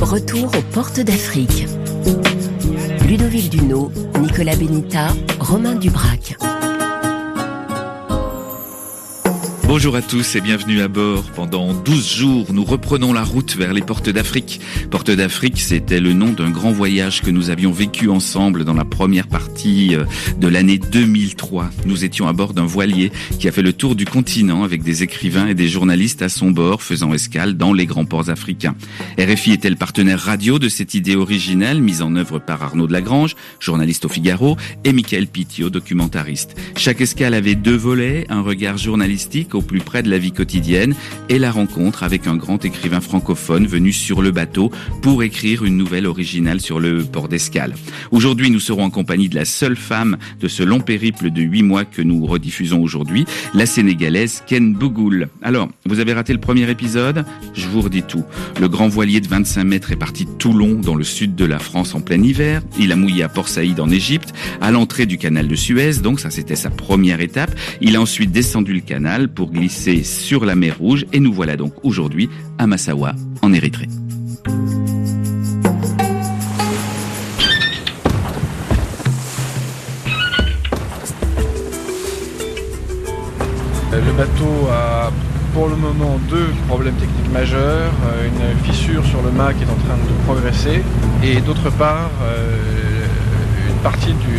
Retour aux portes d'Afrique. Ludovic Duno, Nicolas Benita, Romain Dubrac. Bonjour à tous et bienvenue à bord. Pendant 12 jours, nous reprenons la route vers les portes d'Afrique. Portes d'Afrique, c'était le nom d'un grand voyage que nous avions vécu ensemble dans la première partie euh, de l'année 2003. Nous étions à bord d'un voilier qui a fait le tour du continent avec des écrivains et des journalistes à son bord faisant escale dans les grands ports africains. RFI était le partenaire radio de cette idée originelle mise en œuvre par Arnaud Lagrange, journaliste au Figaro, et Michael Pitio, documentariste? Chaque escale avait deux volets, un regard journalistique au plus près de la vie quotidienne et la rencontre avec un grand écrivain francophone venu sur le bateau pour écrire une nouvelle originale sur le port d'escale. Aujourd'hui, nous serons en compagnie de la seule femme de ce long périple de huit mois que nous rediffusons aujourd'hui, la sénégalaise Ken Bougoul. Alors, vous avez raté le premier épisode? Je vous redis tout. Le grand voilier de 25 mètres est parti de Toulon, dans le sud de la France, en plein hiver. Il a mouillé à Port Saïd, en Égypte, à l'entrée du canal de Suez, donc ça c'était sa première étape. Il a ensuite descendu le canal pour glisser sur la mer Rouge et nous voilà donc aujourd'hui à Massawa, en Érythrée. Le bateau a pour le moment deux problèmes techniques majeurs. Euh, une fissure sur le mât qui est en train de progresser et d'autre part euh, une partie du,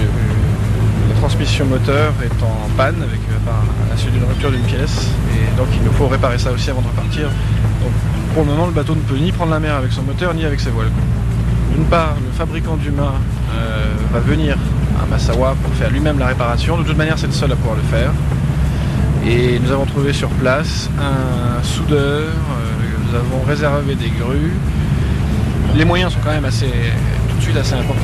la transmission moteur est en panne avec à la suite d'une rupture d'une pièce et donc il nous faut réparer ça aussi avant de repartir. Donc, pour le moment le bateau ne peut ni prendre la mer avec son moteur ni avec ses voiles. D'une part le fabricant du mât euh, va venir à Massawa pour faire lui-même la réparation. De toute manière c'est le seul à pouvoir le faire. Et nous avons trouvé sur place un soudeur, euh, nous avons réservé des grues. Les moyens sont quand même assez tout de suite assez importants.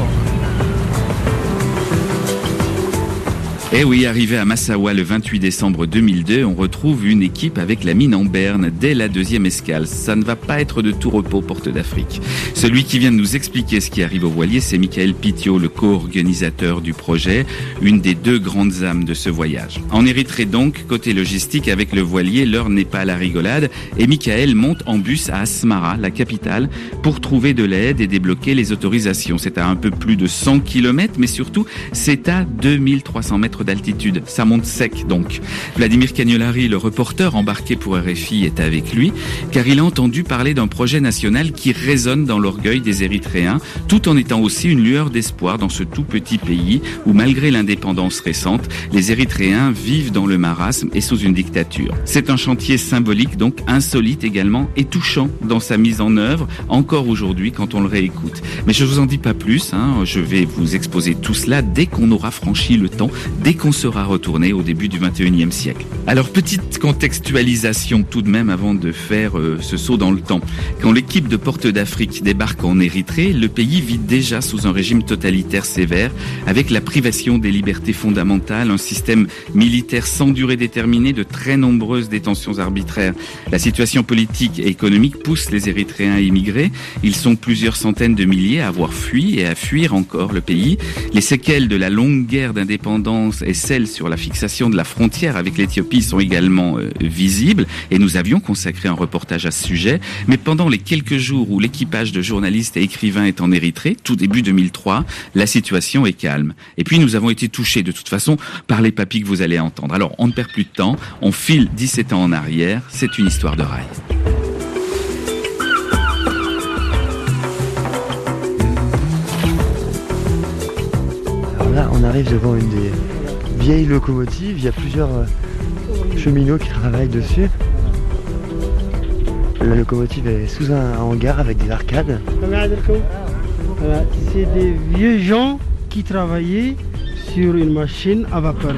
Eh oui, arrivé à Massawa le 28 décembre 2002, on retrouve une équipe avec la mine en berne dès la deuxième escale. Ça ne va pas être de tout repos porte d'Afrique. Celui qui vient de nous expliquer ce qui arrive au voilier, c'est Michael Pitio, le co-organisateur du projet, une des deux grandes âmes de ce voyage. En Érythrée donc, côté logistique, avec le voilier, l'heure n'est pas à la rigolade et Michael monte en bus à Asmara, la capitale, pour trouver de l'aide et débloquer les autorisations. C'est à un peu plus de 100 km, mais surtout, c'est à 2300 mètres d'altitude. Ça monte sec donc. Vladimir Cagnolari, le reporter embarqué pour RFI, est avec lui car il a entendu parler d'un projet national qui résonne dans l'orgueil des Érythréens tout en étant aussi une lueur d'espoir dans ce tout petit pays où malgré l'indépendance récente, les Érythréens vivent dans le marasme et sous une dictature. C'est un chantier symbolique donc insolite également et touchant dans sa mise en œuvre encore aujourd'hui quand on le réécoute. Mais je vous en dis pas plus, hein. je vais vous exposer tout cela dès qu'on aura franchi le temps, dès qu'on sera retourné au début du 21e siècle. Alors petite contextualisation tout de même avant de faire euh, ce saut dans le temps. Quand l'équipe de Porte d'Afrique débarque en Érythrée, le pays vit déjà sous un régime totalitaire sévère avec la privation des libertés fondamentales, un système militaire sans durée déterminée, de très nombreuses détentions arbitraires. La situation politique et économique pousse les Érythréens à immigrer. Ils sont plusieurs centaines de milliers à avoir fui et à fuir encore le pays. Les séquelles de la longue guerre d'indépendance et celles sur la fixation de la frontière avec l'Éthiopie sont également euh, visibles et nous avions consacré un reportage à ce sujet. Mais pendant les quelques jours où l'équipage de journalistes et écrivains est en Érythrée, tout début 2003, la situation est calme. Et puis nous avons été touchés de toute façon par les papilles que vous allez entendre. Alors on ne perd plus de temps, on file 17 ans en arrière, c'est une histoire de rail. Alors là, on arrive devant une des vieilles locomotives. Il y a plusieurs euh, cheminots qui travaillent dessus. La locomotive est sous un hangar avec des arcades. Voilà, C'est des vieux gens qui travaillaient sur une machine à vapeur.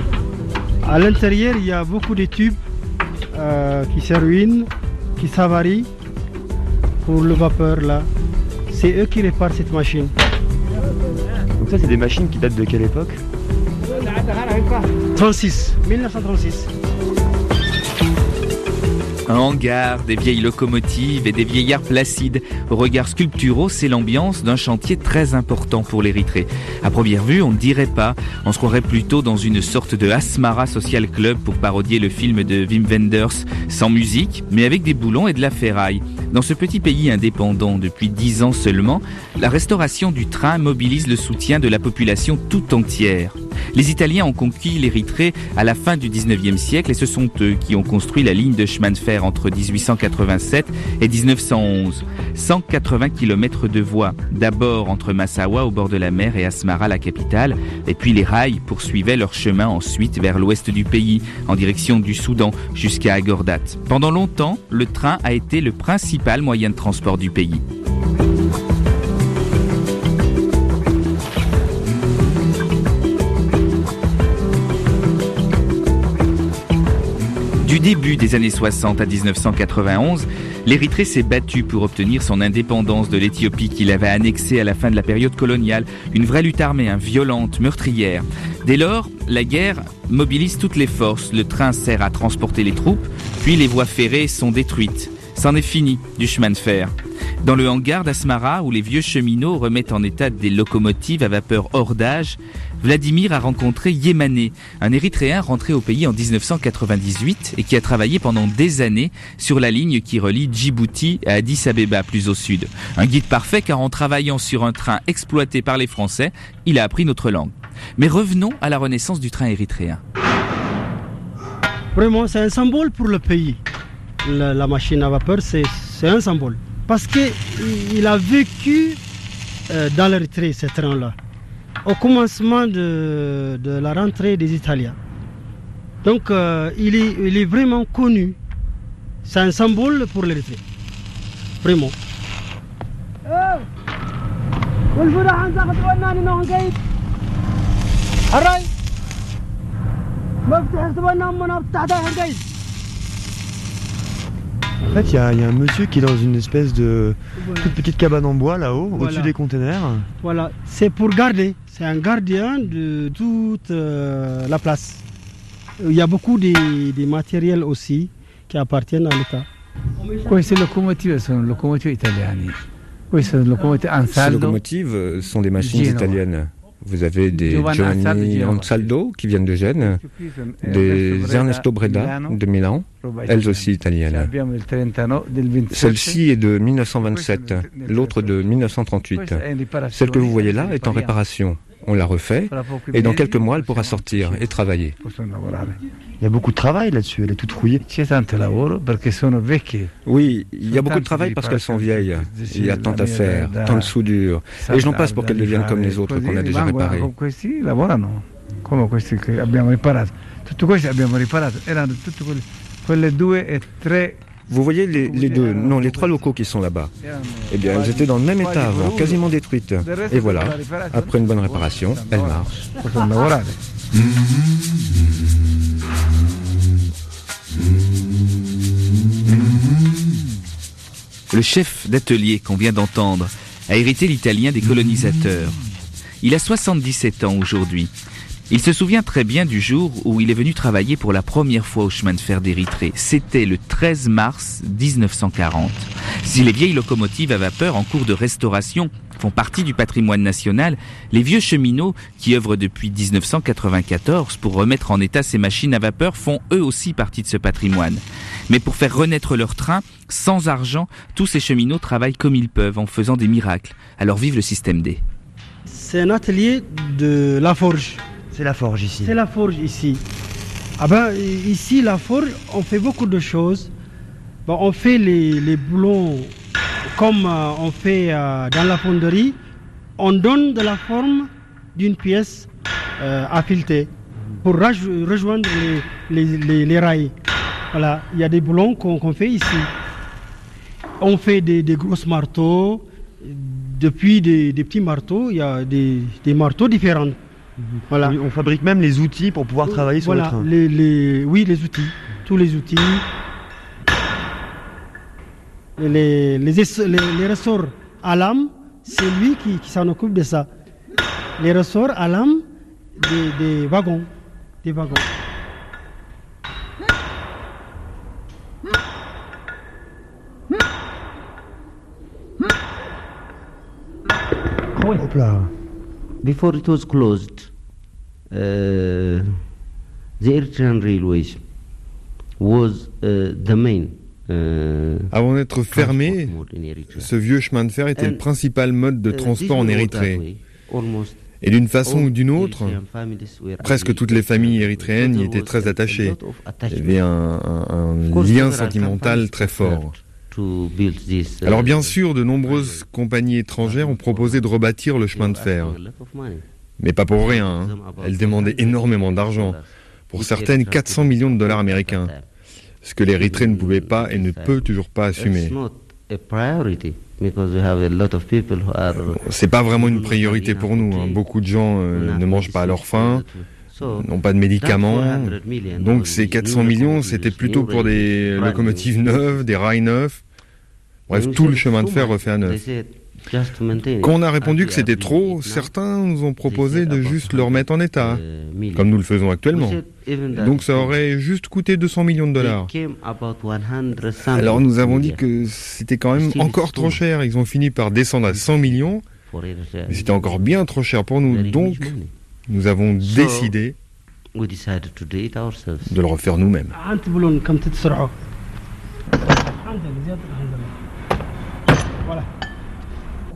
À l'intérieur, il y a beaucoup de tubes euh, qui se ruinent, qui s'avarient pour le vapeur là. C'est eux qui réparent cette machine. Donc ça, c'est des machines qui datent de quelle époque? 36, 1936. Un hangar, des vieilles locomotives et des vieillards placides. Au regard sculpturaux, c'est l'ambiance d'un chantier très important pour l'Érythrée. À première vue, on ne dirait pas. On se croirait plutôt dans une sorte de Asmara Social Club pour parodier le film de Wim Wenders. Sans musique, mais avec des boulons et de la ferraille. Dans ce petit pays indépendant depuis dix ans seulement, la restauration du train mobilise le soutien de la population tout entière. Les Italiens ont conquis l'Érythrée à la fin du 19e siècle et ce sont eux qui ont construit la ligne de chemin de fer entre 1887 et 1911. 180 km de voies, d'abord entre Massawa au bord de la mer et Asmara la capitale, et puis les rails poursuivaient leur chemin ensuite vers l'ouest du pays, en direction du Soudan jusqu'à Agordat. Pendant longtemps, le train a été le principal moyen de transport du pays. Du début des années 60 à 1991, l'Érythrée s'est battue pour obtenir son indépendance de l'Éthiopie qu'il avait annexée à la fin de la période coloniale. Une vraie lutte armée, hein, violente, meurtrière. Dès lors, la guerre mobilise toutes les forces. Le train sert à transporter les troupes, puis les voies ferrées sont détruites. C'en est fini du chemin de fer. Dans le hangar d'Asmara, où les vieux cheminots remettent en état des locomotives à vapeur hors d'âge, Vladimir a rencontré Yémané, un Érythréen rentré au pays en 1998 et qui a travaillé pendant des années sur la ligne qui relie Djibouti à Addis Abeba, plus au sud. Un guide parfait car en travaillant sur un train exploité par les Français, il a appris notre langue. Mais revenons à la renaissance du train érythréen. Vraiment, c'est un symbole pour le pays. La, machine à vapeur, c'est c'est un symbole. Parce qu'il a vécu euh, dans l'Érythrée, ce train-là, au commencement de, de la rentrée des Italiens. Donc, euh, il, est, il est vraiment connu. C'est un symbole pour l'Érythrée. Vraiment. En fait, il y, a il y a un monsieur qui est dans une espèce de toute petite cabane en bois là-haut, Voilà. au-dessus des containers. Voilà, c'est pour garder. C'est un gardien de toute euh, la place. Il y a beaucoup de, de matériels aussi qui appartiennent à l'État. Queste locomotive sono locomotive italiane. Queste sono locomotive Ces locomotives sont des machines italiennes. Vous avez des Giovanni Ansaldo qui viennent de Gênes, des Ernesto Breda de Milan, elles aussi italiennes. Abbiamo il 39 del 27. Celle-ci est de 1927, l'autre de 1938. Questa è in riparazione. Celle que vous voyez là est en réparation. On la refait et dans quelques mois elle pourra sortir et travailler. Il y a beaucoup de travail là-dessus, elle est toute rouillée. Oui, il y a beaucoup de travail parce qu'elles sont vieilles. Il y a tant à faire, tant de soudure. Et j'en passe pour qu'elles deviennent comme les autres qu'on a déjà réparées. Con questi che abbiamo riparato. Tutti questi abbiamo riparato. Erano tutte quelle, quelle due e tre. Vous voyez les, les deux, non, les trois locaux qui sont là-bas. Eh bien, elles étaient dans le même état avant, quasiment détruites. Et voilà, après une bonne réparation, elles marchent. Le chef d'atelier qu'on vient d'entendre a hérité l'italien des colonisateurs. Il a 77 ans aujourd'hui. Il se souvient très bien du jour où il est venu travailler pour la première fois au chemin de fer d'Érythrée. C'était le 13 mars 1940. Si les vieilles locomotives à vapeur en cours de restauration font partie du patrimoine national, les vieux cheminots qui œuvrent depuis 1994 pour remettre en état ces machines à vapeur font eux aussi partie de ce patrimoine. Mais pour faire renaître leur train, sans argent, tous ces cheminots travaillent comme ils peuvent en faisant des miracles. Alors vive le système D. C'est un atelier de la forge. C'est la forge ici. C'est la forge ici. Ah ben, ici, la forge, on fait beaucoup de choses. Bon, on fait les, les boulons comme euh, on fait euh, dans la fonderie. On donne de la forme d'une pièce euh, à fileter pour rejoindre les, les, rails. Voilà, il y a des boulons qu'on fait ici. On fait des, des grosses marteaux. Depuis des, des petits marteaux, il y a des, des marteaux différents. On fabrique même les outils pour pouvoir travailler sur le train. Les, oui, les outils. Tous les outils. Les, ressorts à l'âme, c'est lui qui, s'en occupe de ça. Les ressorts à l'âme des, wagons. Des wagons. Ah hop. Before it was closed, the Eritrean Railways was the main Avant d'être fermé, ce vieux chemin de fer était le principal mode de Uh, transport en Érythrée. Et d'une façon ou d'une autre, presque toutes les familles érythréennes y étaient très attachées. Il y avait un, lien sentimental très fort. Uh, Alors bien sûr, de nombreuses compagnies étrangères ont proposé de rebâtir le chemin de fer. Mais pas pour rien. hein. Elles demandaient énormément d'argent. Pour certaines, 400 millions de dollars américains. Ce que l'Érythrée ne pouvait pas et ne peut toujours pas assumer. C'est pas vraiment une priorité pour nous. hein. Beaucoup de gens euh, ne mangent pas à leur faim, n'ont pas de médicaments. that 400 million Donc ces new 400 millions, c'était plutôt pour des locomotives neuves, des rails neufs. Bref, tout le chemin de fer refait à neuf. Quand on a répondu que As we c'était trop, certains nous ont proposé de juste le remettre en état, uh, million. comme nous le faisons actuellement. Donc ça aurait juste coûté 200 millions de dollars. came about 100 something Alors nous avons dit que c'était quand même encore trop cher. Ils ont fini par descendre à 100 millions, Eritrea. mais c'était encore bien trop cher pour nous. Donc nous avons décidé we decided to do it ourselves. de le refaire nous-mêmes.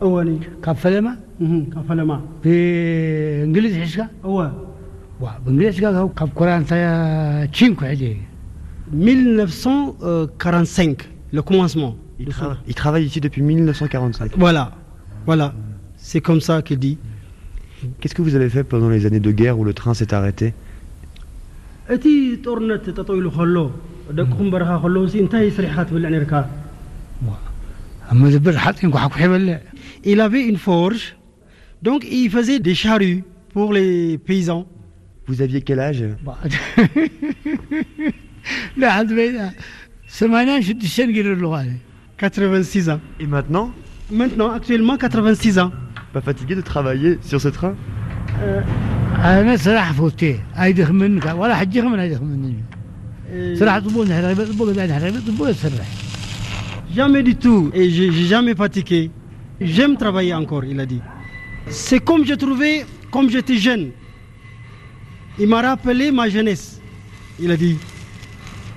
أولي كفلما كم فلما بإنجليز حشكا هو بإنجليز حشكا هو كف قرآن تايا تشينكو عدي 1945 le commencement Il, tra- il travaille ici depuis 1945. voilà voilà c'est comme ça qu'il dit Qu'est-ce que vous avez fait pendant les années de guerre où le train s'est arrêté እቲ il avait une forge, donc il faisait des charrues pour les paysans. Vous aviez quel âge? Bah, ce matin, je suis 86 ans. Et maintenant? Maintenant, actuellement, 86 ans. Pas fatigué de travailler sur ce train? Jamais du tout, et j'ai jamais fatigué. J'aime travailler encore, il a dit. C'est comme je trouvais, comme j'étais jeune. Il m'a rappelé ma jeunesse, il a dit.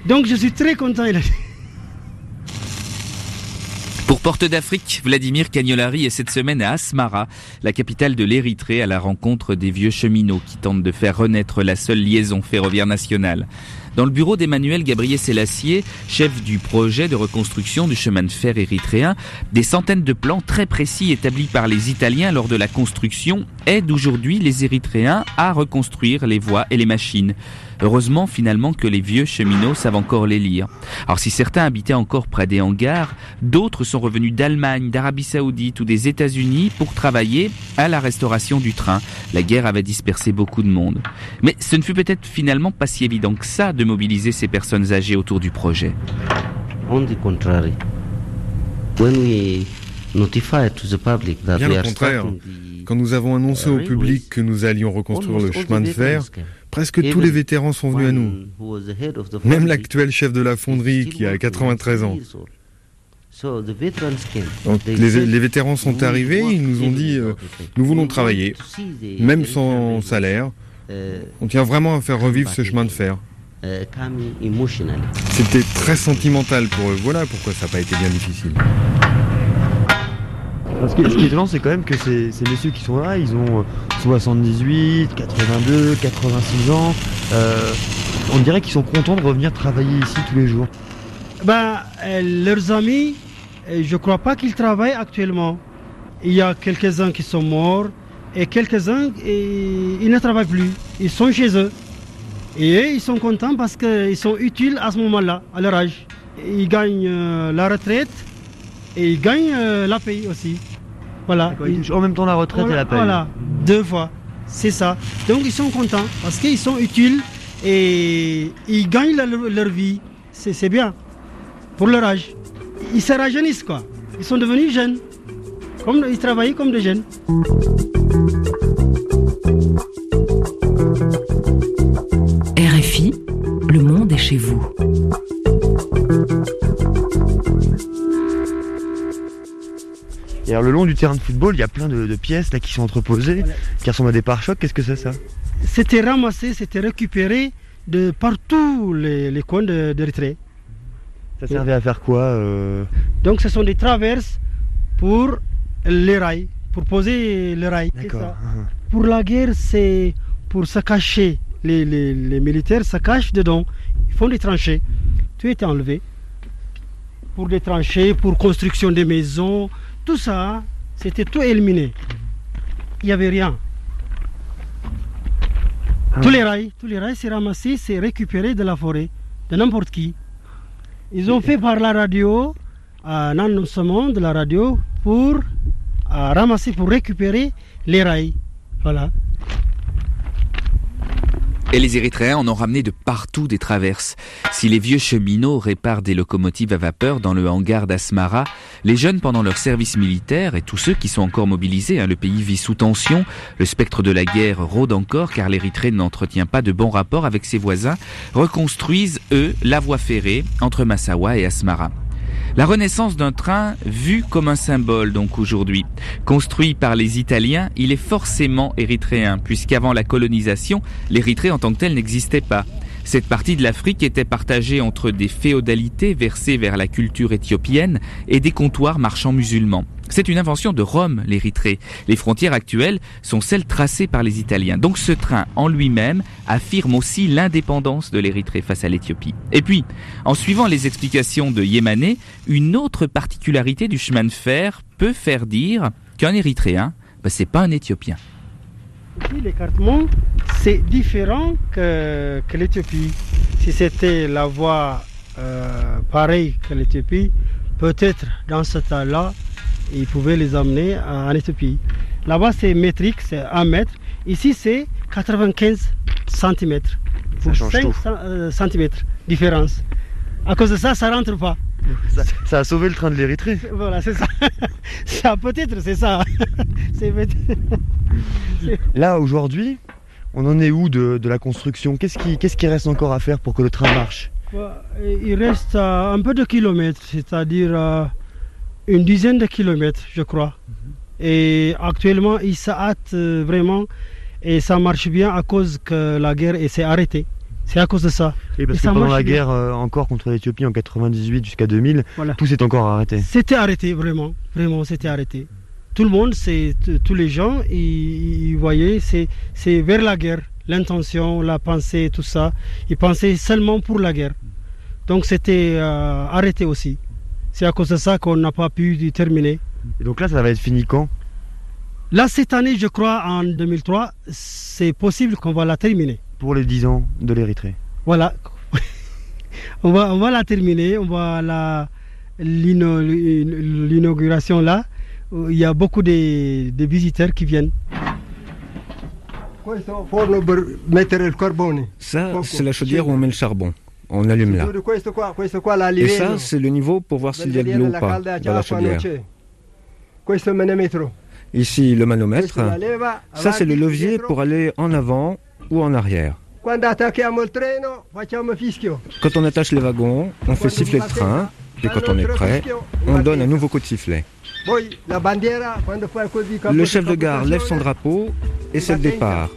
Donc je suis très content, il a dit. Pour Porte d'Afrique, Vladimir Cagnolari est cette semaine à Asmara, la capitale de l'Érythrée, à la rencontre des vieux cheminots qui tentent de faire renaître la seule liaison ferroviaire nationale. Dans le bureau d'Emmanuel Gabriel Sélassié, chef du projet de reconstruction du chemin de fer érythréen, des centaines de plans très précis établis par les Italiens lors de la construction aident aujourd'hui les Érythréens à reconstruire les voies et les machines. Heureusement finalement que les vieux cheminots savent encore les lire. Alors si certains habitaient encore près des hangars, d'autres sont revenus d'Allemagne, d'Arabie Saoudite ou des États-Unis pour travailler à la restauration du train. La guerre avait dispersé beaucoup de monde. Mais ce ne fut peut-être finalement pas si évident que ça mobiliser ces personnes âgées autour du projet. On the contrary, when we notified to the public that Bien we are starting Quand nous avons annoncé au public que nous allions reconstruire le almost all chemin the de fer, veterans came. presque tous Even les vétérans sont venus à nous. Même l'actuel chef de la fonderie is qui a working, 93 ans. years old. So the veterans came. Donc They les, vétérans sont "We arrivés, want ils nous ont even dit euh, nous voulons travailler, même sans salaire. uh, On tient vraiment à faire revivre ce chemin de fer. Uh, emotionally. C'était très sentimental pour eux. Voilà pourquoi ça n'a pas été bien difficile. Parce que ce qui est étonnant, c'est quand même que ces, ces messieurs qui sont là, ils ont euh, 78, 82, 86 ans. Euh, on dirait qu'ils sont contents de revenir travailler ici tous les jours. Ben, euh, leurs amis, euh, je ne crois pas qu'ils travaillent actuellement. Il y a quelques-uns qui sont morts et quelques-uns, euh, ils ne travaillent plus. Ils sont chez eux. Et eux, ils sont contents parce qu'ils sont utiles à ce moment-là, à leur âge. Ils gagnent euh, la retraite et ils gagnent euh, la paye aussi. Voilà. D'accord, ils touchent en même temps la retraite et la paye. Voilà, deux fois. C'est ça. Donc ils sont contents parce qu'ils sont utiles et ils gagnent leur, leur vie. C'est c'est bien. Pour leur âge. Ils se rajeunissent quoi. Ils sont devenus jeunes. Comme, ils travaillent comme des jeunes. Le monde est chez vous. Et alors le long du terrain de football, il y a plein de, pièces là qui sont entreposées, qui ressemblent à des pare-chocs. Qu'est-ce que c'est ça? C'était ramassé, c'était récupéré de partout les, les coins d'Érythrée. ça servait à faire quoi euh? Donc ce sont des traverses pour les rails, pour poser les rails. D'accord. Pour la guerre, c'est pour se cacher. Les, les, militaires se cachent dedans. Ils font des tranchées. Tout était enlevé. Pour des tranchées, pour construction des maisons, tout ça, c'était tout éliminé. Il n'y avait rien. Ah. Tous les rails, tous les rails, c'est ramassé, c'est récupéré de la forêt, de n'importe qui. Ils ont fait par la radio un annoncement de la radio pour ramasser, pour récupérer les rails. Voilà. Et les Érythréens en ont ramené de partout des traverses. Si les vieux cheminots réparent des locomotives à vapeur dans le hangar d'Asmara, les jeunes pendant leur service militaire et tous ceux qui sont encore mobilisés, hein, le pays vit sous tension, le spectre de la guerre rôde encore car l'Érythrée n'entretient pas de bons rapports avec ses voisins, reconstruisent, eux, la voie ferrée entre Massawa et Asmara. La renaissance d'un train vu comme un symbole donc aujourd'hui. Construit par les Italiens, il est forcément érythréen, puisqu'avant la colonisation, l'Érythrée en tant que telle n'existait pas. Cette partie de l'Afrique était partagée entre des féodalités versées vers la culture éthiopienne et des comptoirs marchands musulmans. C'est une invention de Rome, l'Érythrée. Les frontières actuelles sont celles tracées par les Italiens. Donc ce train en lui-même affirme aussi l'indépendance de l'Érythrée face à l'Éthiopie. Et puis, en suivant les explications de Yémané, une autre particularité du chemin de fer peut faire dire qu'un Érythréen, ben, c'est pas un Éthiopien. L'écartement, c'est différent que, l'Éthiopie. Si c'était la voie euh, pareille que l'Éthiopie, peut-être dans ce temps-là, ils pouvaient les amener en Éthiopie. Là-bas, c'est métrique, c'est 1 mètre. Ici, c'est 95 cm. Ça change 5 cm différence. À cause de ça, ça rentre pas. Ça, a sauvé le train de l'Érythrée. Voilà, c'est ça. ça peut-être, c'est ça. Là, aujourd'hui, on en est où de, la construction? Qu'est-ce qui, qui, reste encore à faire pour que le train marche? Il reste euh, un peu de kilomètres, c'est-à-dire euh, une dizaine de kilomètres, je crois. Mhm. Et actuellement, il s'hâte euh, vraiment et ça marche bien à cause que la guerre s'est arrêtée. C'est à cause de ça. Et parce que pendant la guerre encore contre l'Éthiopie en 98 jusqu'à 2000, tout s'est encore arrêté. C'était arrêté, vraiment. Vraiment, c'était arrêté tout le monde, c'est tous les gens, ils, voyaient, c'est vers la guerre, l'intention, la pensée, tout ça. Ils pensaient seulement pour la guerre. Donc c'était euh, arrêté aussi. C'est à cause de ça qu'on n'a pas pu terminer. Et donc là, ça va être fini quand? Là, cette année, je crois, en 2003, c'est possible qu'on va la terminer. Pour les 10 ans de l'Érythrée Voilà. on, va, on va la terminer, on va la l'inauguration là il y a beaucoup de, visiteurs qui viennent. Ça, c'est la chaudière où on met le charbon. On allume là. Et ça, c'est le niveau pour voir s'il y a de l'eau ou pas dans la chaudière. Ici, le manomètre. Ça, c'est le levier pour aller en avant ou en arrière. Quand on attache les wagons, on fait siffler le train, et quand on est prêt, on donne un nouveau coup de sifflet. Le chef de gare lève son drapeau et c'est le départ.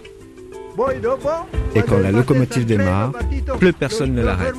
Et quand la locomotive démarre, plus personne ne l'arrête.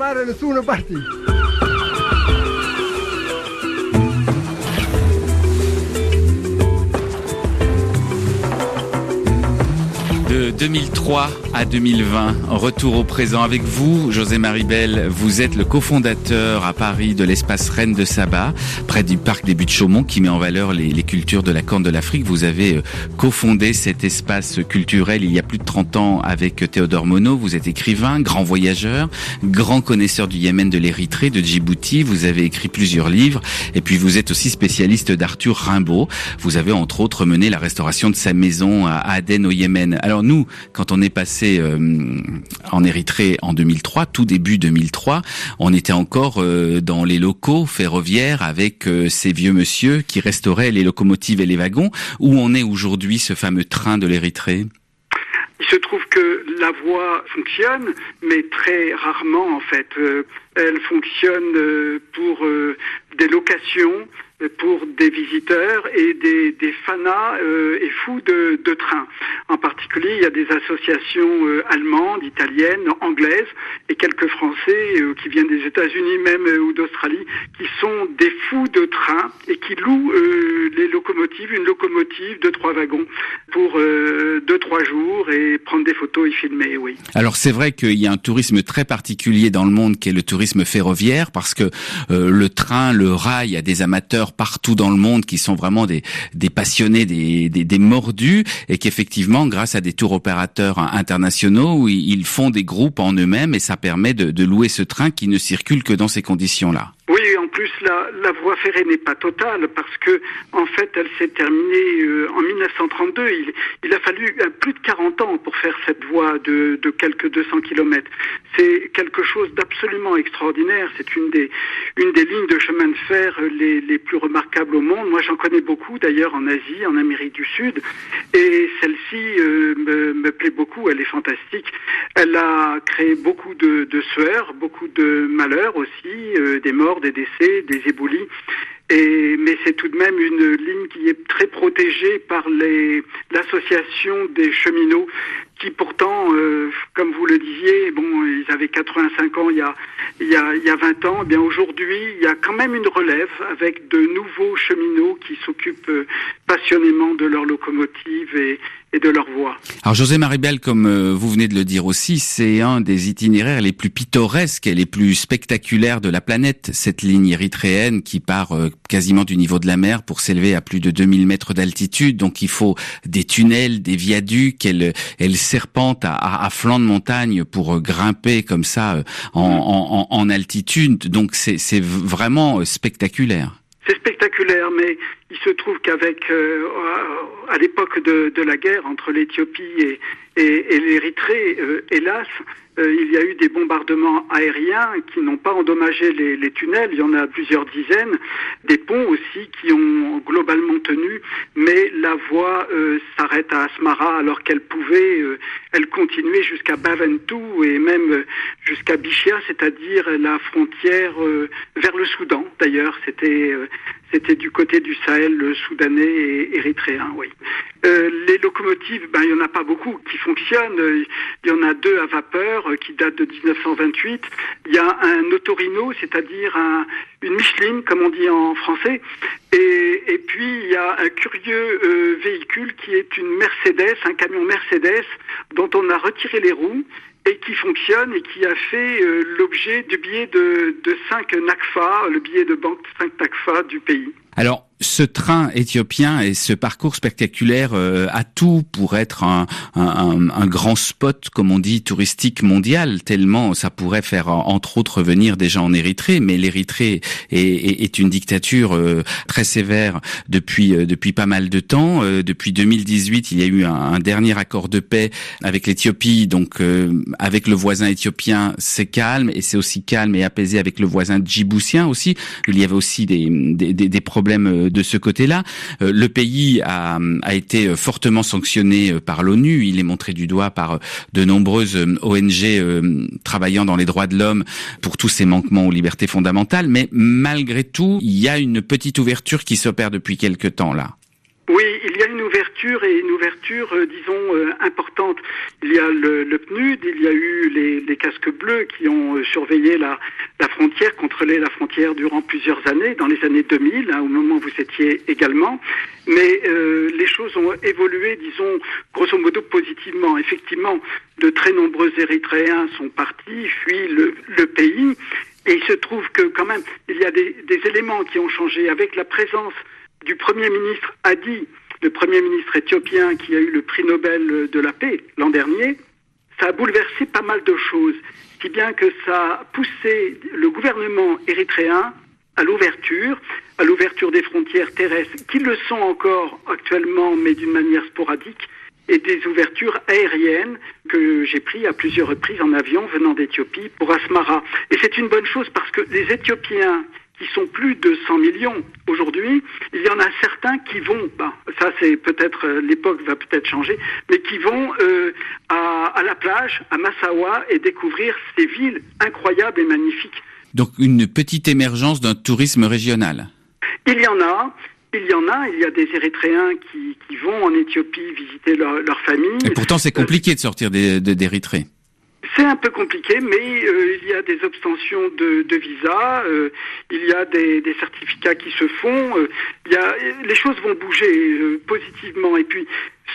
De 2003 à 2020. Retour au présent avec vous, José Maribel. Vous êtes le cofondateur à Paris de l'espace Reine de Saba, près du parc des Buttes Chaumont, qui met en valeur les, cultures de la Corne de l'Afrique. Vous avez euh, cofondé cet espace culturel il y a plus de 30 ans avec Théodore Monod. Vous êtes écrivain, grand voyageur, grand connaisseur du Yémen, de l'Érythrée, de Djibouti. Vous avez écrit plusieurs livres. Et puis vous êtes aussi spécialiste d'Arthur Rimbaud. Vous avez entre autres mené la restauration de sa maison à Aden au Yémen. Nous, quand on est passé euh, en Érythrée en 2003, tout début 2003, on était encore euh, dans les locaux ferroviaires avec euh, ces vieux monsieur qui restauraient les locomotives et les wagons. Où on est aujourd'hui ce fameux train de l'Érythrée? Il se trouve que la voie fonctionne, mais très rarement en fait. elle fonctionne pour des locations pour des visiteurs et des, des fanas euh, et fous de, de train. En particulier, il y a des associations euh, allemandes, italiennes, anglaises et quelques Français euh, qui viennent des États-Unis même ou d'Australie, qui sont des fous de train et qui louent les locomotives, une locomotive de trois wagons pour deux trois jours et prendre des photos et filmer. Oui. Alors c'est vrai qu'il y a un tourisme très particulier dans le monde qui est le tourisme ferroviaire parce que le train, le rail, a des amateurs partout dans le monde qui sont vraiment des, passionnés, des, des, mordus, et qu'effectivement, grâce à des tours opérateurs internationaux, ils font des groupes en eux-mêmes et ça permet de, de louer ce train qui ne circule que dans ces conditions-là. Oui, en plus la, voie ferrée n'est pas totale parce que en fait elle s'est terminée euh, en 1932. Il, a fallu euh, plus de 40 ans pour faire cette voie de, quelques 200 kilomètres. C'est quelque chose d'absolument extraordinaire. C'est une des lignes de chemin de fer euh, les, plus remarquables au monde. Moi j'en connais beaucoup d'ailleurs en Asie, en Amérique du Sud, et celle-ci me, plaît beaucoup. Elle est fantastique. Elle a créé beaucoup de, de sueur, beaucoup de malheurs aussi, des morts des décès, des éboulis. Mais c'est tout de même une ligne qui est très protégée par l'association des cheminots qui pourtant, euh, comme vous le disiez, bon, ils avaient 85 ans il y a, il y a, il y a 20 ans. Eh bien aujourd'hui, il y a quand même une relève avec de nouveaux cheminots qui s'occupent euh, passionnément de leur locomotive et, et de leur voix. Alors José Maribel, comme euh, vous venez de le dire aussi, c'est un des itinéraires les plus pittoresques et les plus spectaculaires de la planète, cette ligne érythréenne qui part euh, quasiment du niveau de la mer pour s'élever à plus de 2000 mètres d'altitude. Donc il faut des tunnels, des viaducs, elle, elle serpente à, à, flanc de montagne pour euh, grimper comme ça en, en, en altitude. Donc c'est vraiment spectaculaire. C'est spectaculaire, mais il se trouve qu'avec, euh, à l'époque de, de, la guerre entre l'Éthiopie et, et, l'Érythrée, euh, hélas, euh, il y a eu des bombardements aériens qui n'ont pas endommagé les, tunnels. Il y en a plusieurs dizaines. Des ponts aussi qui ont globalement tenu, mais la voie euh, s'arrête à Asmara alors qu'elle pouvait, elle continuait jusqu'à Baventou et même jusqu'à Bichia, c'est-à-dire la frontière vers le Soudan. D'ailleurs, c'était c'était du côté du Sahel le soudanais et érythréen, oui. Euh, les locomotives, ben, il n'y en a pas beaucoup qui fonctionnent. Il y en a deux à vapeur euh, qui datent de 1928. Il y a un Autorino, c'est-à-dire un, une Micheline, comme on dit en français. Et, et puis, il y a un curieux euh, véhicule qui est une Mercedes, un camion Mercedes, dont on a retiré les roues et qui fonctionne et qui a fait euh, l'objet du billet de, de 5 NACFA, le billet de banque 5 NACFA du pays. Alors, ce train éthiopien et ce parcours spectaculaire euh, a tout pour être un, un, un, grand spot, comme on dit, touristique mondial, tellement ça pourrait faire entre autres venir des gens en Érythrée. Mais l'Érythrée est, est, est, une dictature euh, très sévère depuis euh, depuis pas mal de temps. Euh, depuis 2018, il y a eu un, un dernier accord de paix avec l'Éthiopie, donc euh, avec le voisin éthiopien, c'est calme et c'est aussi calme et apaisé avec le voisin djiboutien aussi. Il y avait aussi des, des, des problèmes de ce côté-là. Euh, le pays a, a, été fortement sanctionné euh, par l'ONU. Il est montré du doigt par euh, de nombreuses ONG travaillant dans les droits de l'homme pour tous ces manquements aux libertés fondamentales. Mais malgré tout, il y a une petite ouverture qui s'opère depuis quelque temps là. Oui, il y a une ouverture et une ouverture, euh, disons, euh, importante. Il y a le, le, PNUD, il y a eu les, les casques bleus qui ont euh, surveillé la, la, frontière, contrôlé la frontière durant plusieurs années, dans les années 2000, hein, au moment où vous étiez également. Mais euh, les choses ont évolué, disons, grosso modo positivement. Effectivement, de très nombreux Érythréens sont partis, fuient le, le pays. Et il se trouve que quand même, il y a des, des éléments qui ont changé avec la présence du Premier ministre Hadi, le Premier ministre éthiopien qui a eu le prix Nobel de la paix l'an dernier, ça a bouleversé pas mal de choses, si bien que ça a poussé le gouvernement érythréen à l'ouverture, à l'ouverture des frontières terrestres, qui le sont encore actuellement, mais d'une manière sporadique, et des ouvertures aériennes que j'ai pris à plusieurs reprises en avion venant d'Éthiopie pour Asmara. Et c'est une bonne chose parce que les Éthiopiens qui sont plus de 100 millions aujourd'hui, il y en a certains qui vont, ben, ça c'est peut-être, euh, l'époque va peut-être changer, mais qui vont euh, à, à, la plage, à Massawa, et découvrir ces villes incroyables et magnifiques. Donc une petite émergence d'un tourisme régional Il y en a. Il y en a, il y a des Érythréens qui, qui vont en Éthiopie visiter leur, leur famille. Et pourtant, c'est compliqué de sortir d'Érythrée. C'est un peu compliqué, mais euh, il y a des obtentions de, de visa, euh, il y a des, certificats qui se font, euh, il y a, les choses vont bouger positivement. Et puis,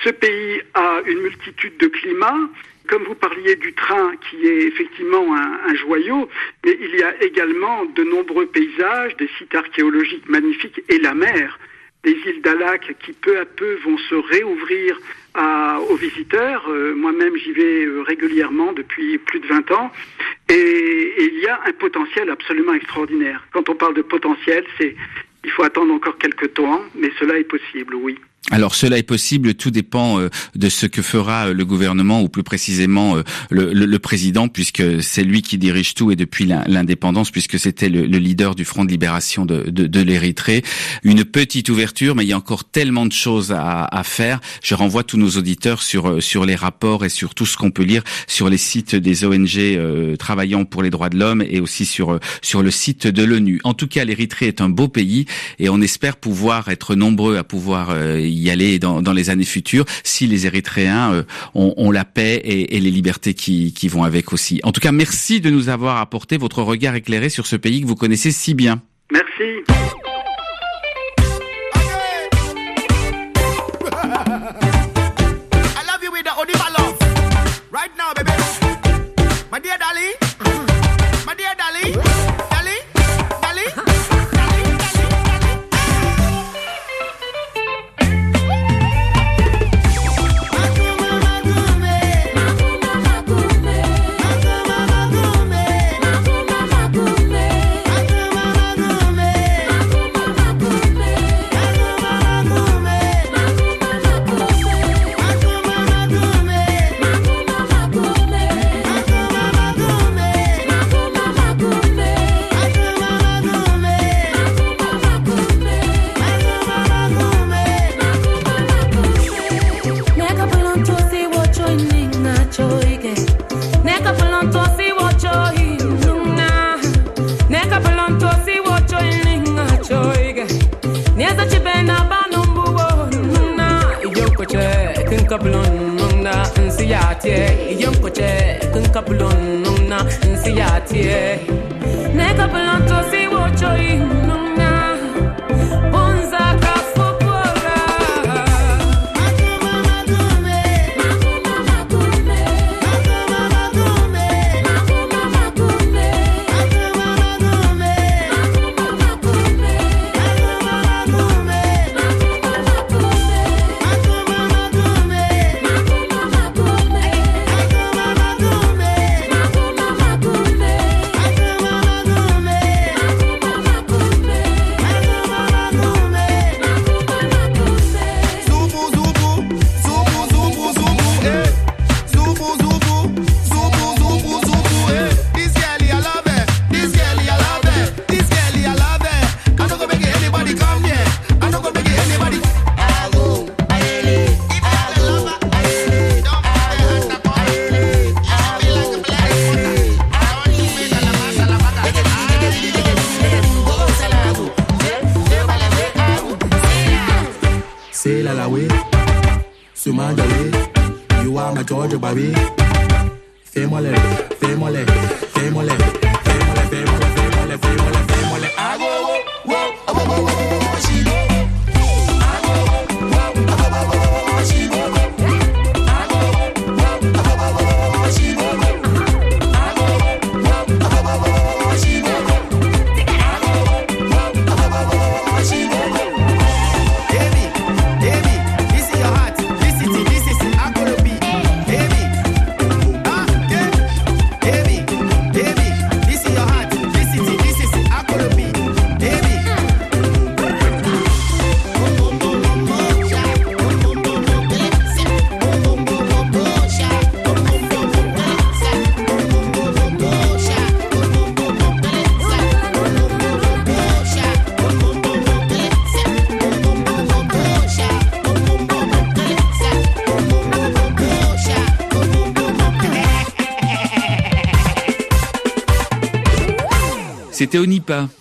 ce pays a une multitude de climats. Comme vous parliez du train, qui est effectivement un, joyau, mais il y a également de nombreux paysages, des sites archéologiques magnifiques et la mer des îles d'Alac qui peu à peu vont se réouvrir à, aux visiteurs. Euh, moi-même, j'y vais euh, régulièrement depuis plus de 20 ans. Et, et, il y a un potentiel absolument extraordinaire. Quand on parle de potentiel, c'est il faut attendre encore quelques temps, mais cela est possible, oui. Alors cela est possible, tout dépend euh, de ce que fera euh, le gouvernement ou plus précisément euh, le, le, président, puisque c'est lui qui dirige tout et depuis l'indépendance, puisque c'était le, le, leader du Front de libération de, de, de l'Érythrée. Une petite ouverture, mais il y a encore tellement de choses à, à faire. Je renvoie tous nos auditeurs sur sur les rapports et sur tout ce qu'on peut lire sur les sites des ONG travaillant pour les droits de l'homme et aussi sur sur le site de l'ONU. En tout cas, l'Érythrée est un beau pays et on espère pouvoir être nombreux à pouvoir y aller dans, dans les années futures si les Érythréens euh, ont, ont, la paix et, et les libertés qui, qui vont avec aussi. En tout cas, merci de nous avoir apporté votre regard éclairé sur ce pays que vous connaissez si bien. Merci. Right now, baby. My dear darling. kabulon nung na nsiyate yom koche kun kabulon nung na nsiyate ne kabulon to si wo choi nung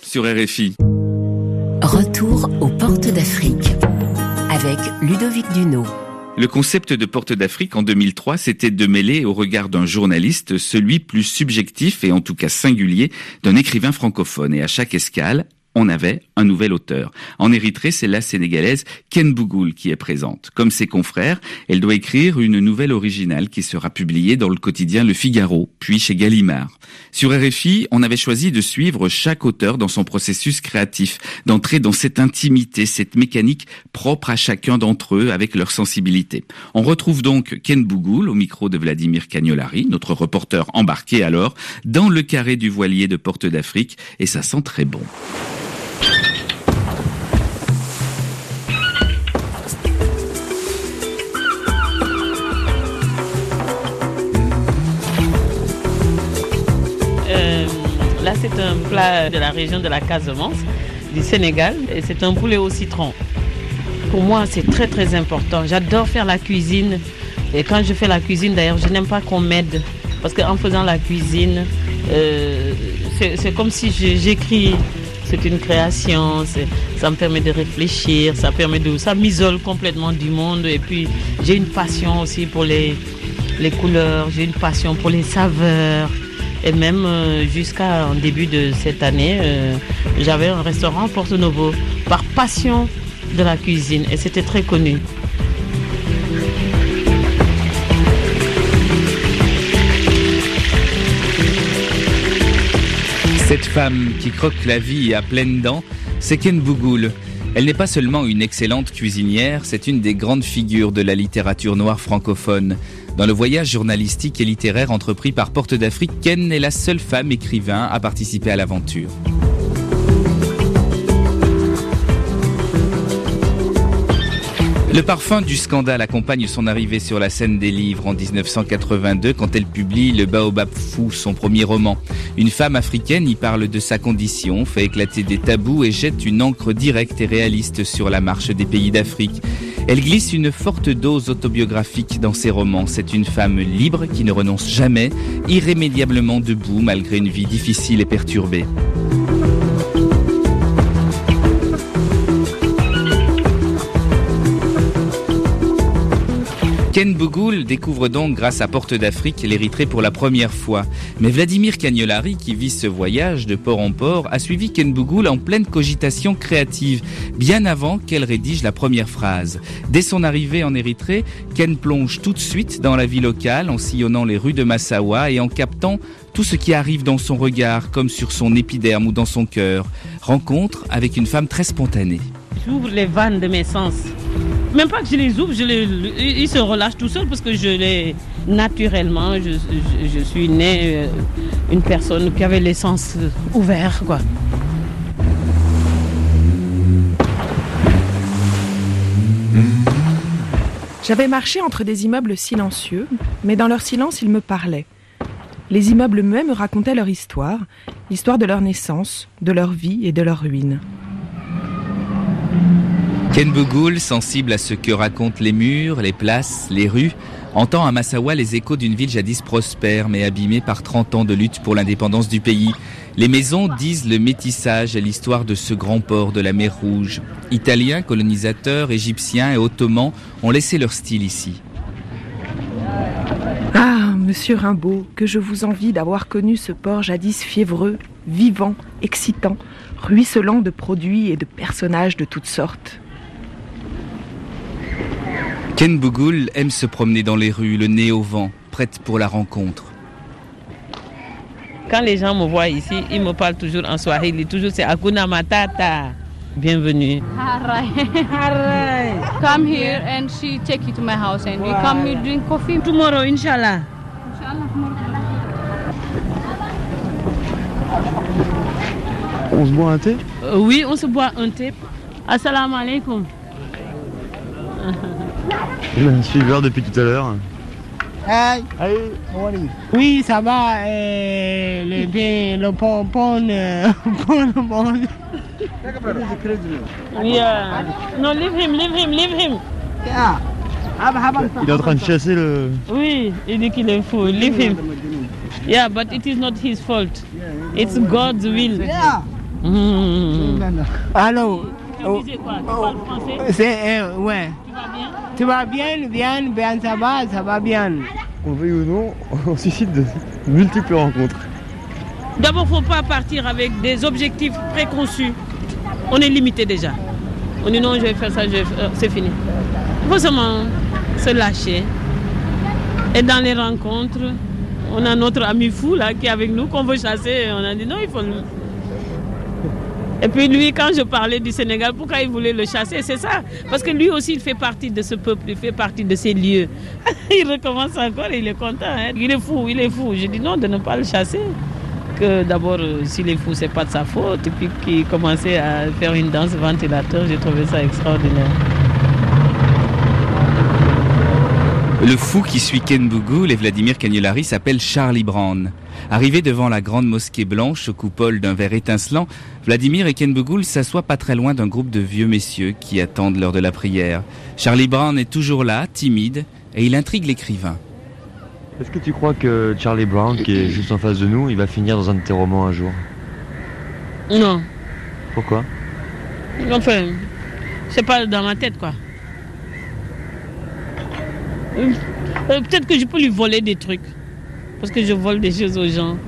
Sur RFI. Retour aux portes d'Afrique avec Ludovic Duno. Le concept de Porte d'Afrique en 2003, c'était de mêler au regard d'un journaliste celui plus subjectif et en tout cas singulier d'un écrivain francophone. Et à chaque escale, on avait un nouvel auteur. En Érythrée, c'est la sénégalaise Ken Bougoul qui est présente. Comme ses confrères, elle doit écrire une nouvelle originale qui sera publiée dans le quotidien Le Figaro, puis chez Gallimard. Sur RFI, on avait choisi de suivre chaque auteur dans son processus créatif, d'entrer dans cette intimité, cette mécanique propre à chacun d'entre eux avec leur sensibilité. On retrouve donc Ken Bougoul au micro de Vladimir Cagnolari, notre reporter embarqué alors, dans le carré du voilier de Porte d'Afrique, et ça sent très bon. Un plat de la région de la Casamance, du Sénégal, et c'est un poulet au citron. Pour moi, c'est très très important. J'adore faire la cuisine. Et quand je fais la cuisine, d'ailleurs, je n'aime pas qu'on m'aide. Parce qu'en faisant la cuisine, euh, c'est comme si j'écris. C'est une création, ça me permet de réfléchir, ça permet de, ça m'isole complètement du monde. Et puis j'ai une passion aussi pour les, les couleurs, j'ai une passion pour les saveurs. Et même euh, jusqu'à en début de cette année, euh, j'avais un restaurant Porto Novo par passion de la cuisine et c'était très connu. Cette femme qui croque la vie à pleines dents, c'est Ken Bougoul. Elle n'est pas seulement une excellente cuisinière, c'est une des grandes figures de la littérature noire francophone. Dans le voyage journalistique et littéraire entrepris par Porte d'Afrique, Ken est la seule femme écrivain à participer à l'aventure. Le parfum du scandale accompagne son arrivée sur la scène des livres en 1982 quand elle publie Le Baobab fou, son premier roman. Une femme africaine y parle de sa condition, fait éclater des tabous et jette une encre directe et réaliste sur la marche des pays d'Afrique. Elle glisse une forte dose autobiographique dans ses romans. C'est une femme libre qui ne renonce jamais, irrémédiablement debout malgré une vie difficile et perturbée. Ken Bougoul découvre donc grâce à Porte d'Afrique l'Érythrée pour la première fois. Mais Vladimir Cagnolari, qui vit ce voyage de port en port, a suivi Ken Bougoul en pleine cogitation créative, bien avant qu'elle rédige la première phrase. Dès son arrivée en Érythrée, Ken plonge tout de suite dans la vie locale en sillonnant les rues de Massawa et en captant tout ce qui arrive dans son regard comme sur son épiderme ou dans son cœur. Rencontre avec une femme très spontanée. J'ouvre les vannes de mes sens même pas que je les ouvre, je ils se relâchent tout seuls parce que je les naturellement, je, suis née euh, une personne qui avait les sens ouverts quoi. J'avais marché entre des immeubles silencieux, mais dans leur silence, ils me parlaient. Les immeubles me racontaient leur histoire, l'histoire de leur naissance, de leur vie et de leur ruine. Ken Bougoul, sensible à ce que racontent les murs, les places, les rues, entend à Massawa les échos d'une ville jadis prospère mais abîmée par 30 ans de lutte pour l'indépendance du pays. Les maisons disent le métissage et l'histoire de ce grand port de la mer Rouge. Italiens, colonisateurs, égyptiens et ottomans ont laissé leur style ici. Ah, monsieur Rimbaud, que je vous envie d'avoir connu ce port jadis fiévreux, vivant, excitant, ruisselant de produits et de personnages de toutes sortes. Ken Bougoul aime se promener dans les rues, le nez au vent, prête pour la rencontre. Quand les gens me voient ici, ils me parlent toujours en swahili, toujours c'est Akuna Matata. Bienvenue. Come here and she take you to my house and we come drink coffee. Tomorrow, inshallah. On se boit un thé? Euh, Oui, on se boit un thé. Assalamu alaikum. Il un suiveur depuis tout à l'heure. Hey. Oui, ça va. Et le bien, le pompon, pompon. Yeah. No, leave him, leave him, leave him. Yeah. Il est en train de chasser le. Oui, il dit qu'il est fou. Leave him. Yeah, but it is not his fault. It's God's will. Yeah. Mm. Allô, Tu disais quoi? Tu parles français? C'est, euh, ouais. Tu vas bien? Tu vas bien, bien, bien, ça va, ça va bien. On veuille ou non, on suscite de multiples rencontres. D'abord, faut pas partir avec des objectifs préconçus. On est limité déjà. On dit non, je vais faire ça, je vais faire- euh, c'est fini. Il faut seulement se lâcher. Et dans les rencontres, on a notre ami fou là qui est avec nous, qu'on veut chasser. On a dit non, il faut puis lui, quand je parlais du Sénégal, pourquoi il voulait le chasser? C'est ça. Parce que lui aussi, il fait partie de ce peuple, il fait partie de ces lieux. il recommence encore il est content. hein. Il est fou, il est fou. Je dis non, de ne pas le chasser. Que d'abord, euh, s'il est fou, c'est pas de sa faute. Et puis qu'il commençait à faire une danse ventilateur, j'ai trouvé ça extraordinaire. Le fou qui suit Ken Bougoul et Vladimir Cagnolari s'appelle Charlie Brown. Arrivé devant la grande mosquée blanche aux coupoles d'un verre étincelant, Vladimir et Ken Bougoul s'assoient pas très loin d'un groupe de vieux messieurs qui attendent l'heure de la prière. Charlie Brown est toujours là, timide, et il intrigue l'écrivain. Est-ce que tu crois que Charlie Brown, qui est juste en face de nous, il va finir dans un de tes romans un jour? Non, Pourquoi? Enfin, c'est pas dans ma tête quoi. Euh, Peut-être que je peux lui voler des trucs. Parce que je vole des choses aux gens.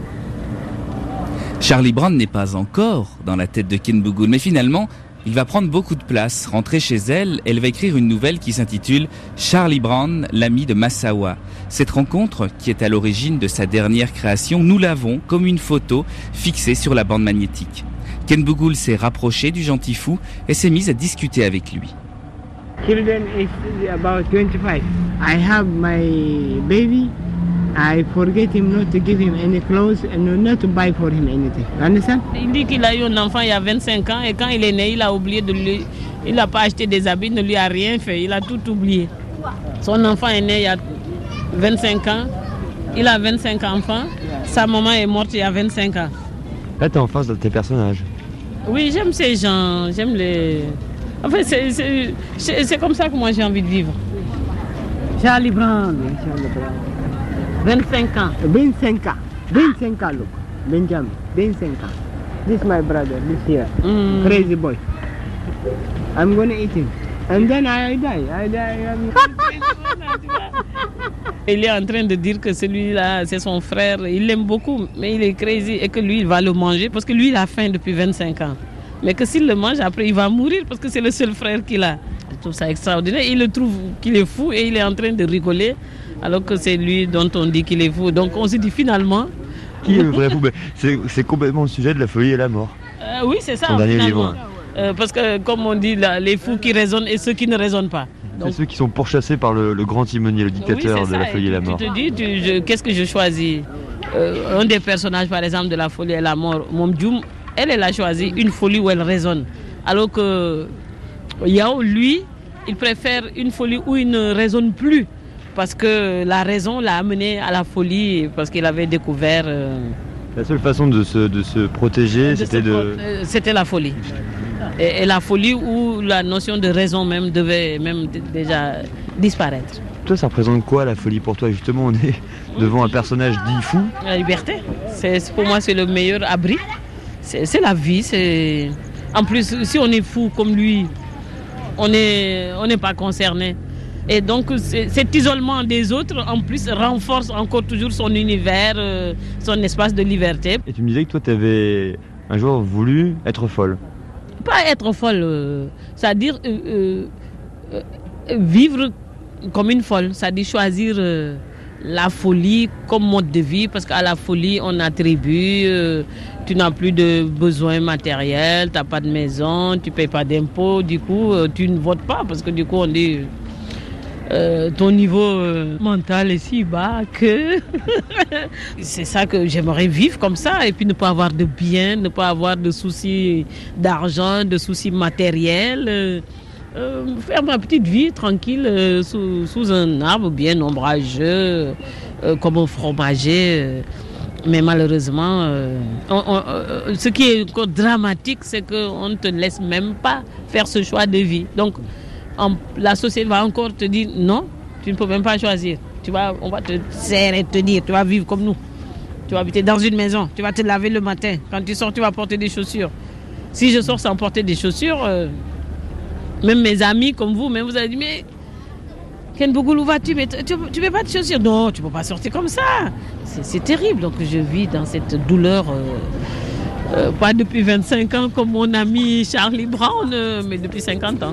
Charlie Brown n'est pas encore dans la tête de Ken Bougoul, mais finalement, il va prendre beaucoup de place. Rentrée chez elle, elle va écrire une nouvelle qui s'intitule Charlie Brown, l'ami de Massawa. Cette rencontre, qui est à l'origine de sa dernière création, nous l'avons, comme une photo, fixée sur la bande magnétique. Ken Bougoul s'est rapproché du gentil fou et s'est mise à discuter avec lui. Children is about 25. I have my baby. I forget him not to give him any clothes and not to buy for him anything. You understand? Il dit qu'il a eu un enfant il y a 25 ans et quand il est né, il a oublié de lui. Il n'a pas acheté des habits, il ne lui a rien fait. Il a tout oublié. Son enfant est né il y a 25 ans. Il a 25 enfants. Sa maman est morte il y a 25 ans. Là, t'es en face de tes personnages. Oui, j'aime ces gens. J'aime les. En fait, c'est- comme ça que moi j'ai envie de vivre. Charlie Brown. Charlie Brown. 25 ans. 25 ans. 25 ans, look. Benjamin. 25 ans. This my brother, this here. Mm. Crazy boy. I'm gonna eat him. And then I die. I die. I'm... Il est en train de dire que celui-là, c'est son frère. Il l'aime beaucoup, mais il est crazy et que lui, il va le manger parce que lui, il a faim depuis 25 ans. Mais que s'il le mange, après, il va mourir parce que c'est le seul frère qu'il a. Je trouve ça extraordinaire. Il le trouve qu'il est fou et il est en train de rigoler alors que c'est lui dont on dit qu'il est fou. Donc on se dit finalement, Qui est le vrai fou? Ben, C'est complètement le sujet de la folie et la mort. euh, oui, c'est ça. Son dernier livre. Euh, parce que comme on dit, là, les fous qui raisonnent et ceux qui ne raisonnent pas. C'est ceux qui sont pourchassés par le, le grand timonier, le dictateur Oui, de la folie et la mort. Tu te dis, tu- je- qu'est-ce que je choisis? Euh, Un des personnages, par exemple, de la folie et la mort, Mom Dioum, elle, elle a choisi une folie où elle raisonne. Alors que Yao, lui, il préfère une folie où il ne raisonne plus. Parce que la raison l'a amené à la folie, parce qu'il avait découvert. euh, La seule façon de se, de se protéger, c'était de... euh, C'était la folie. Et, et la folie où la notion de raison même devait même déjà disparaître. Toi, ça représente quoi la folie pour toi? Justement, on est devant un personnage dit fou. La liberté, c'est pour moi c'est le meilleur abri. C'est la vie. C'est en plus si on est fou comme lui, on on n'est pas concerné. Et donc cet isolement des autres en plus renforce encore toujours son univers, euh, son espace de liberté. Et tu me disais que toi, tu avais un jour voulu être folle. Pas être folle, euh, c'est-à-dire euh, vivre comme une folle, c'est-à-dire choisir la folie comme mode de vie, parce qu'à la folie, on attribue, euh, tu n'as plus de besoins matériels, tu n'as pas de maison, tu ne payes pas d'impôts, du coup, euh, tu ne votes pas, parce que du coup, on dit... euh, ton niveau euh, mental est si bas que c'est ça que j'aimerais vivre comme ça et puis ne pas avoir de biens, ne pas avoir de soucis d'argent, de soucis matériels. euh, faire ma petite vie tranquille sous, sous un arbre bien ombrageux, euh, comme un fromager. mais malheureusement, ce qui est encore dramatique, c'est qu'on ne te laisse même pas faire ce choix de vie. Donc, la société va encore te dire non, tu ne peux même pas choisir. Tu vas, on va te serrer, te dire, tu vas vivre comme nous. Tu vas habiter dans une maison, tu vas te laver le matin. Quand tu sors, tu vas porter des chaussures. Si je sors sans porter des chaussures, euh, Même mes amis comme vous, même vous avez dit, mais Ken Bougoul, où vas-tu Mais tu ne peux pas te choisir. Non, tu ne peux pas sortir comme ça. C'est terrible. Donc je vis dans cette douleur. Euh, euh, pas depuis 25 ans comme mon ami Charlie Brown, mais depuis 50 ans.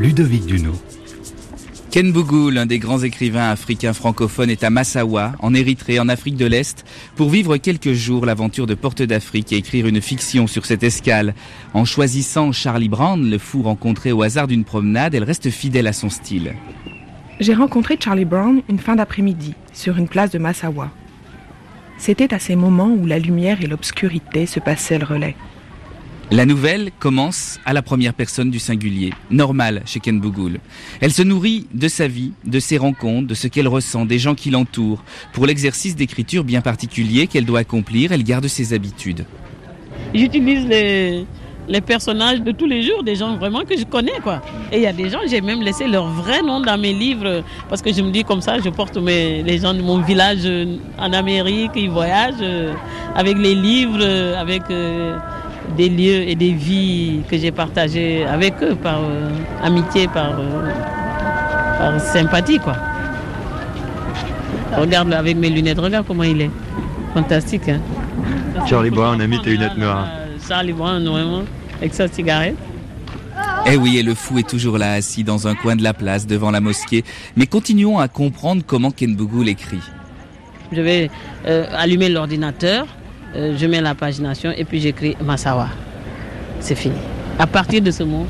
Ludovic Duno. Ken Bougoul, l'un des grands écrivains africains francophones, est à Massawa, en Érythrée, en Afrique de l'Est, pour vivre quelques jours l'aventure de Porte d'Afrique et écrire une fiction sur cette escale. En choisissant Charlie Brown, le fou rencontré au hasard d'une promenade, elle reste fidèle à son style. J'ai rencontré Charlie Brown une fin d'après-midi, sur une place de Massawa. C'était à ces moments où la lumière et l'obscurité se passaient le relais. La nouvelle commence à la première personne du singulier, normal chez Ken Bougoul. Elle se nourrit de sa vie, de ses rencontres, de ce qu'elle ressent, des gens qui l'entourent. Pour l'exercice d'écriture bien particulier qu'elle doit accomplir, elle garde ses habitudes. J'utilise les, personnages de tous les jours, des gens vraiment que je connais. Et il y a des gens, j'ai même laissé leur vrai nom dans mes livres, parce que je me dis comme ça, je porte mes, les gens de mon village en Amérique, ils voyagent euh, avec les livres, avec... Euh, des lieux et des vies que j'ai partagées avec eux par euh, amitié, par, euh, par, sympathie. Quoi. Regarde avec mes lunettes, regarde comment il est. Fantastique. Hein. Charlie Brown a mis tes lunettes noires. Charlie Brown, vraiment, avec sa cigarette. Eh oui, et le fou est toujours là, assis dans un coin de la place, devant la mosquée. Mais continuons à comprendre comment Ken Bougoul écrit. Je vais euh, allumer l'ordinateur, euh, je mets la pagination et puis j'écris Massawa. C'est fini. À partir de ce mot,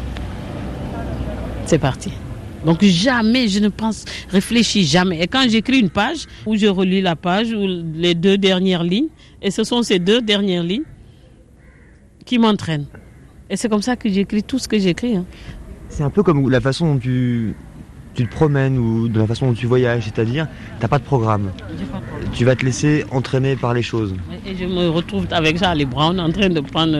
c'est parti. Donc jamais je ne pense, réfléchis jamais. Et quand j'écris une page, où je relis la page, ou les deux dernières lignes, et ce sont ces deux dernières lignes qui m'entraînent. Et c'est comme ça que j'écris tout ce que j'écris. Hein. C'est un peu comme la façon dont tu tu te promènes ou de la façon dont tu voyages, c'est-à-dire tu n'as pas de programme. Tu vas te laisser entraîner par les choses. Et je me retrouve avec Charlie Brown en train de prendre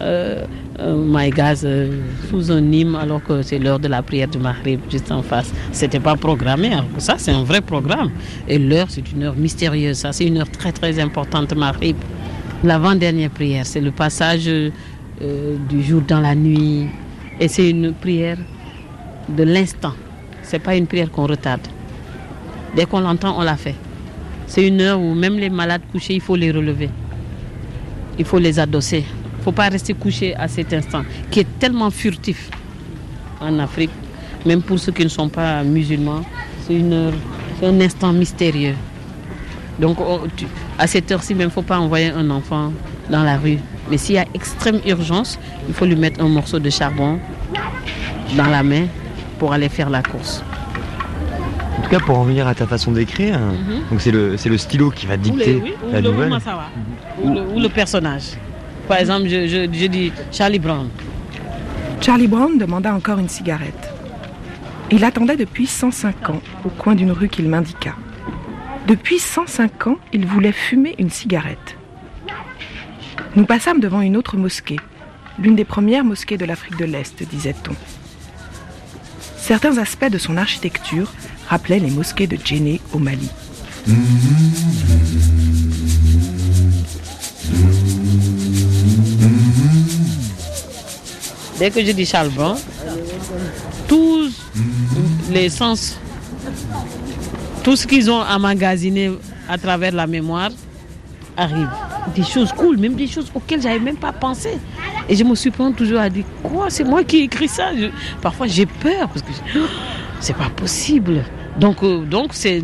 euh, euh, my gaz euh, sous un hymne alors que c'est l'heure de la prière du Maghrib juste en face. C'était pas programmé, hein. ça c'est un vrai programme. Et l'heure c'est une heure mystérieuse, ça c'est une heure très très importante Maghrib. L'avant-dernière prière, c'est le passage du jour dans la nuit et c'est une prière de l'instant. N'est pas une prière qu'on retarde. Dès qu'on l'entend, on la fait. C'est une heure où même les malades couchés, il faut les relever. Il faut les adosser. Il ne faut pas rester couché à cet instant, qui est tellement furtif en Afrique, même pour ceux qui ne sont pas musulmans. C'est une heure, un instant mystérieux. Donc à cette heure-ci, même, il ne faut pas envoyer un enfant dans la rue. Mais s'il y a extrême urgence, il faut lui mettre un morceau de charbon dans la main pour aller faire la course. En tout cas, pour en venir à ta façon d'écrire, mhm. donc c'est le, le stylo qui va dicter la nouvelle. Ou, le, ou, le, personnage. Par exemple, je, je, dis Charlie Brown. Charlie Brown demanda encore une cigarette. Il attendait depuis 105 ans au coin d'une rue qu'il m'indiqua. Depuis 105 ans, il voulait fumer une cigarette. Nous passâmes devant une autre mosquée, l'une des premières mosquées de l'Afrique de l'Est, disait-on. Certains aspects de son architecture rappelaient les mosquées de Djenné au Mali. Dès que je dis Charbon, tous les sens, tout ce qu'ils ont emmagasiné à travers la mémoire arrive. Des choses cool, même des choses auxquelles j'avais même pas pensé. Et je me surprends toujours à dire quoi C'est moi qui ai écrit ça? Parfois j'ai peur parce que c'est pas possible. Donc, euh, donc c'est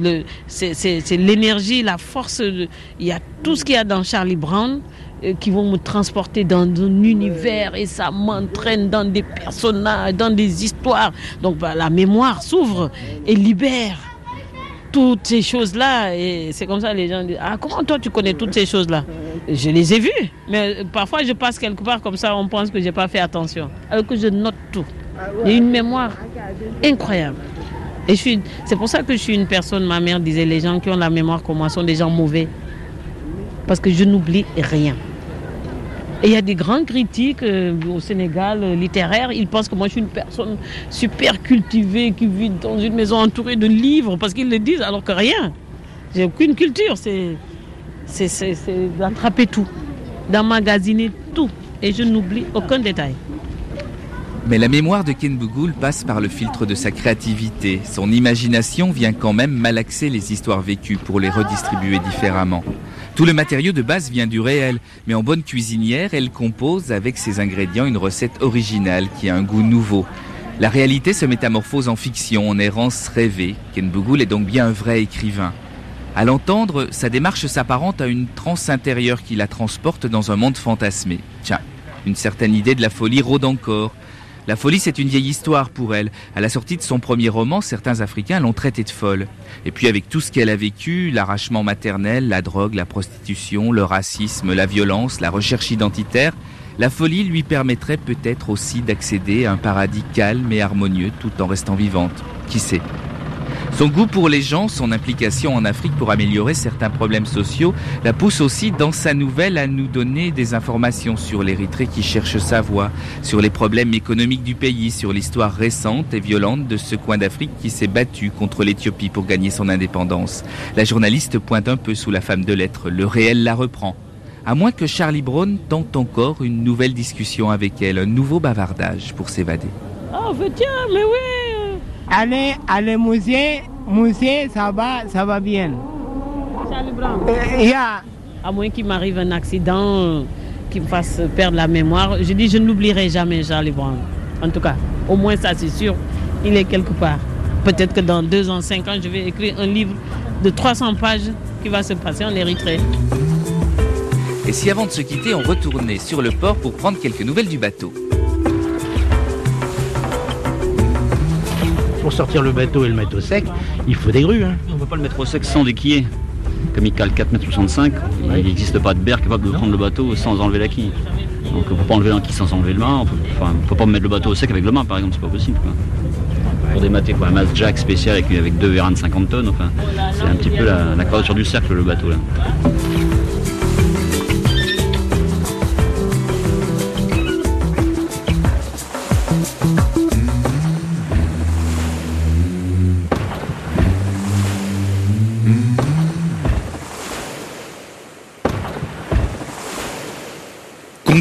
l'énergie, la force. il y a tout ce qu'il y a dans Charlie Brown euh, qui vont me transporter dans un univers et ça m'entraîne dans des personnages, dans des histoires. Donc bah, la mémoire s'ouvre et libère toutes ces choses-là. Et c'est comme ça les gens disent Ah, comment toi tu connais toutes ces choses-là? Je les ai vues. Mais parfois je passe quelque part comme ça, on pense que je n'ai pas fait attention. Alors que je note tout. J'ai une mémoire incroyable. Et c'est pour ça que je suis une personne, ma mère disait, les gens qui ont la mémoire comme moi sont des gens mauvais. Parce que je n'oublie rien. Et il y a des grands critiques euh, au Sénégal euh, littéraires. Ils pensent que moi je suis une personne super cultivée qui vit dans une maison entourée de livres parce qu'ils le disent alors que rien. J'ai aucune culture. C'est c'est d'attraper tout, d'emmagasiner tout. Et je n'oublie aucun détail. Mais la mémoire de Ken Bougoul passe par le filtre de sa créativité. Son imagination vient quand même malaxer les histoires vécues pour les redistribuer différemment. Tout le matériau de base vient du réel, mais en bonne cuisinière, elle compose avec ses ingrédients une recette originale qui a un goût nouveau. La réalité se métamorphose en fiction, en errance rêvée. Ken Bougoul est donc bien un vrai écrivain. À l'entendre, sa démarche s'apparente à une transe intérieure qui la transporte dans un monde fantasmé. Tiens, une certaine idée de la folie rôde encore. La folie, c'est une vieille histoire pour elle. À la sortie de son premier roman, certains Africains l'ont traitée de folle. Et puis avec tout ce qu'elle a vécu, l'arrachement maternel, la drogue, la prostitution, le racisme, la violence, la recherche identitaire, la folie lui permettrait peut-être aussi d'accéder à un paradis calme et harmonieux tout en restant vivante. Qui sait? Son goût pour les gens, son implication en Afrique pour améliorer certains problèmes sociaux, la pousse aussi dans sa nouvelle à nous donner des informations sur l'Érythrée qui cherche sa voie, sur les problèmes économiques du pays, sur l'histoire récente et violente de ce coin d'Afrique qui s'est battu contre l'Éthiopie pour gagner son indépendance. La journaliste pointe un peu sous la femme de lettres, le réel la reprend. À moins que Charlie Brown tente encore une nouvelle discussion avec elle, un nouveau bavardage pour s'évader. Oh, tiens, mais oui Allez, allez musée, musée, ça va, ça va bien. Charlie Brown. Euh, à moins qu'il m'arrive un accident qui me fasse perdre la mémoire, je dis je n'oublierai jamais Charlie Brown. En tout cas, au moins ça c'est sûr, il est quelque part. Peut-être que dans deux ans, cinq ans, je vais écrire un livre de 300 pages qui va se passer en Érythrée. Et si avant de se quitter, on retournait sur le port pour prendre quelques nouvelles du bateau? Pour sortir le bateau et le mettre au sec, il faut des grues. Hein. On ne peut pas le mettre au sec sans des quilles. Comme il cale 4,65 m, il n'existe pas de berre capable de prendre le bateau sans enlever la quille. Donc on ne peut pas enlever la quille sans enlever le main. On ne peut pas mettre le bateau au sec avec le main par exemple, c'est pas possible. Pour démater quoi, un masse jack spécial avec, avec deux vérins de 50 tonnes, enfin, c'est un petit peu la, la quadrature du cercle le bateau là.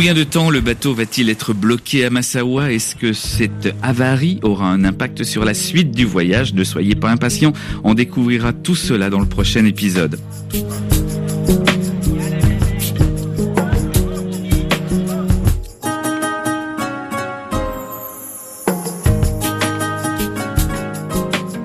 Combien de temps le bateau va-t-il être bloqué à Massawa? Est-ce que cette avarie aura un impact sur la suite du voyage? Ne soyez pas impatients, on découvrira tout cela dans le prochain épisode.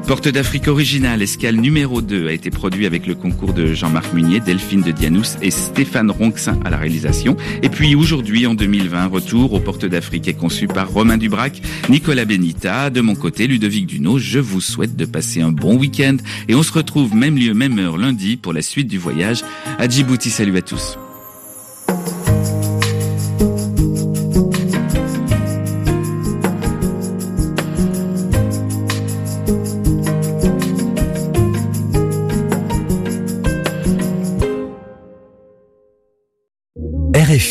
Porte d'Afrique originale, escale numéro 2, a été produit avec le concours de Jean-Marc Munier, Delphine de Dianous et Stéphane Ronxin à la réalisation. Et puis aujourd'hui, en 2020, retour aux Portes d'Afrique est conçu par Romain Dubrac, Nicolas Benita. De mon côté, Ludovic Duno, je vous souhaite de passer un bon week-end et on se retrouve même lieu, même heure lundi pour la suite du voyage à Djibouti. Salut à tous.